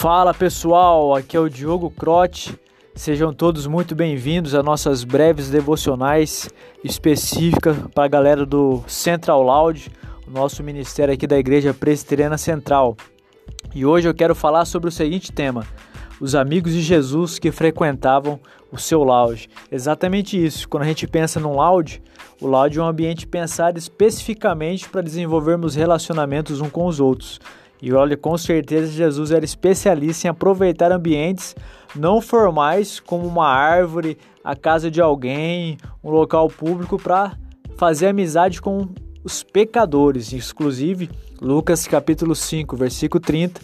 Fala pessoal, aqui é o Diogo Crote. Sejam todos muito bem-vindos a nossas breves devocionais específicas para a galera do Central Loud, o nosso ministério aqui da Igreja Presbiteriana Central. E hoje eu quero falar sobre o seguinte tema: os amigos de Jesus que frequentavam o seu lounge. Exatamente isso. Quando a gente pensa num lounge, o lounge é um ambiente pensado especificamente para desenvolvermos relacionamentos uns com os outros. E olha, com certeza Jesus era especialista em aproveitar ambientes não formais, como uma árvore, a casa de alguém, um local público, para fazer amizade com os pecadores. Inclusive, Lucas capítulo 5, versículo 30,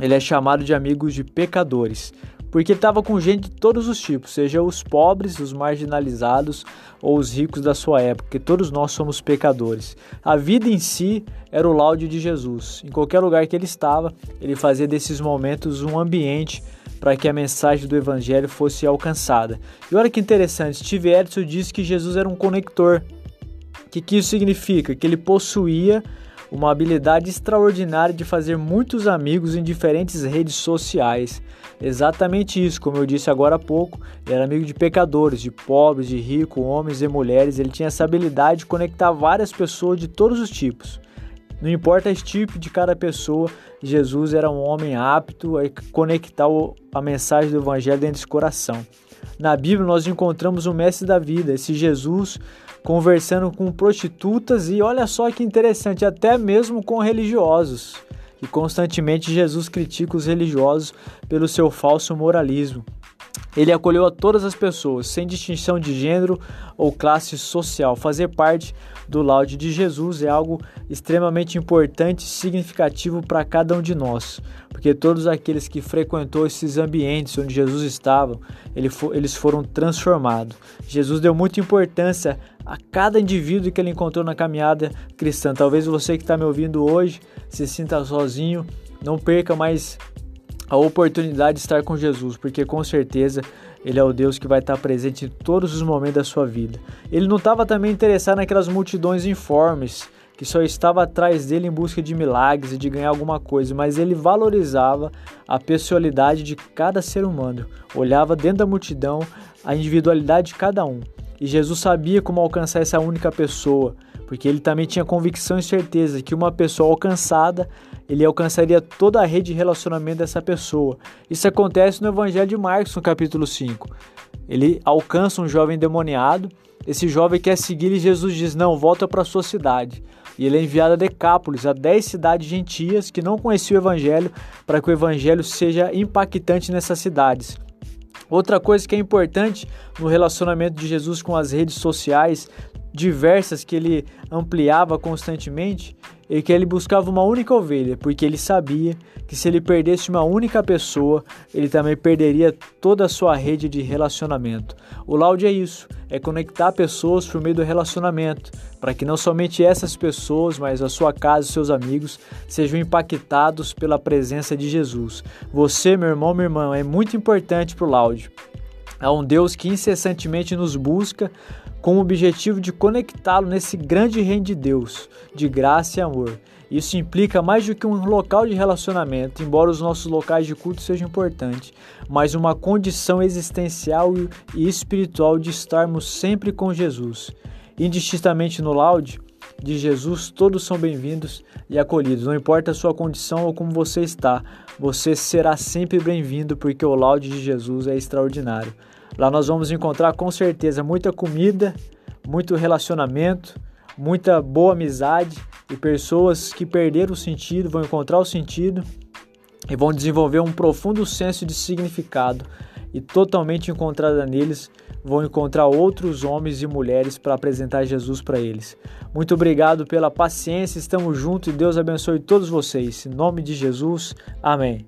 ele é chamado de amigos de pecadores porque estava com gente de todos os tipos, seja os pobres, os marginalizados ou os ricos da sua época, porque todos nós somos pecadores. A vida em si era o laude de Jesus. Em qualquer lugar que ele estava, ele fazia desses momentos um ambiente para que a mensagem do evangelho fosse alcançada. E olha que interessante, Steve Edson disse que Jesus era um conector. O que, que isso significa? Que ele possuía uma habilidade extraordinária de fazer muitos amigos em diferentes redes sociais. Exatamente isso, como eu disse agora há pouco, ele era amigo de pecadores, de pobres, de ricos, homens e mulheres. Ele tinha essa habilidade de conectar várias pessoas de todos os tipos. Não importa o tipo de cada pessoa, Jesus era um homem apto a conectar a mensagem do Evangelho dentro desse coração. Na Bíblia nós encontramos o mestre da vida, esse Jesus conversando com prostitutas e olha só que interessante, até mesmo com religiosos. E constantemente Jesus critica os religiosos pelo seu falso moralismo. Ele acolheu a todas as pessoas, sem distinção de gênero ou classe social. Fazer parte do laude de Jesus é algo extremamente importante e significativo para cada um de nós, porque todos aqueles que frequentou esses ambientes onde Jesus estava, eles foram transformados. Jesus deu muita importância a cada indivíduo que ele encontrou na caminhada cristã. Talvez você que está me ouvindo hoje se sinta sozinho, não perca mais a oportunidade de estar com Jesus, porque com certeza ele é o Deus que vai estar presente em todos os momentos da sua vida. Ele não estava também interessado naquelas multidões informes que só estava atrás dele em busca de milagres e de ganhar alguma coisa, mas ele valorizava a pessoalidade de cada ser humano, olhava dentro da multidão a individualidade de cada um. E Jesus sabia como alcançar essa única pessoa, porque ele também tinha convicção e certeza que uma pessoa alcançada, ele alcançaria toda a rede de relacionamento dessa pessoa. Isso acontece no Evangelho de Marcos, no capítulo 5. Ele alcança um jovem demoniado, esse jovem quer seguir e Jesus diz: Não, volta para sua cidade. E ele é enviado a Decápolis, a 10 cidades gentias que não conheciam o Evangelho, para que o Evangelho seja impactante nessas cidades. Outra coisa que é importante no relacionamento de Jesus com as redes sociais diversas que ele ampliava constantemente e que ele buscava uma única ovelha, porque ele sabia que se ele perdesse uma única pessoa, ele também perderia toda a sua rede de relacionamento. O laude é isso, é conectar pessoas por meio do relacionamento, para que não somente essas pessoas, mas a sua casa e seus amigos sejam impactados pela presença de Jesus. Você, meu irmão, minha irmã, é muito importante para o laude. É um Deus que incessantemente nos busca com o objetivo de conectá-lo nesse grande reino de Deus, de graça e amor. Isso implica mais do que um local de relacionamento, embora os nossos locais de culto sejam importantes, mas uma condição existencial e espiritual de estarmos sempre com Jesus. Indistintamente no laude de Jesus, todos são bem-vindos e acolhidos. Não importa a sua condição ou como você está, você será sempre bem-vindo porque o laude de Jesus é extraordinário. Lá nós vamos encontrar com certeza muita comida, muito relacionamento, muita boa amizade e pessoas que perderam o sentido vão encontrar o sentido e vão desenvolver um profundo senso de significado e totalmente encontrada neles vão encontrar outros homens e mulheres para apresentar Jesus para eles. Muito obrigado pela paciência, estamos juntos e Deus abençoe todos vocês. Em nome de Jesus, amém.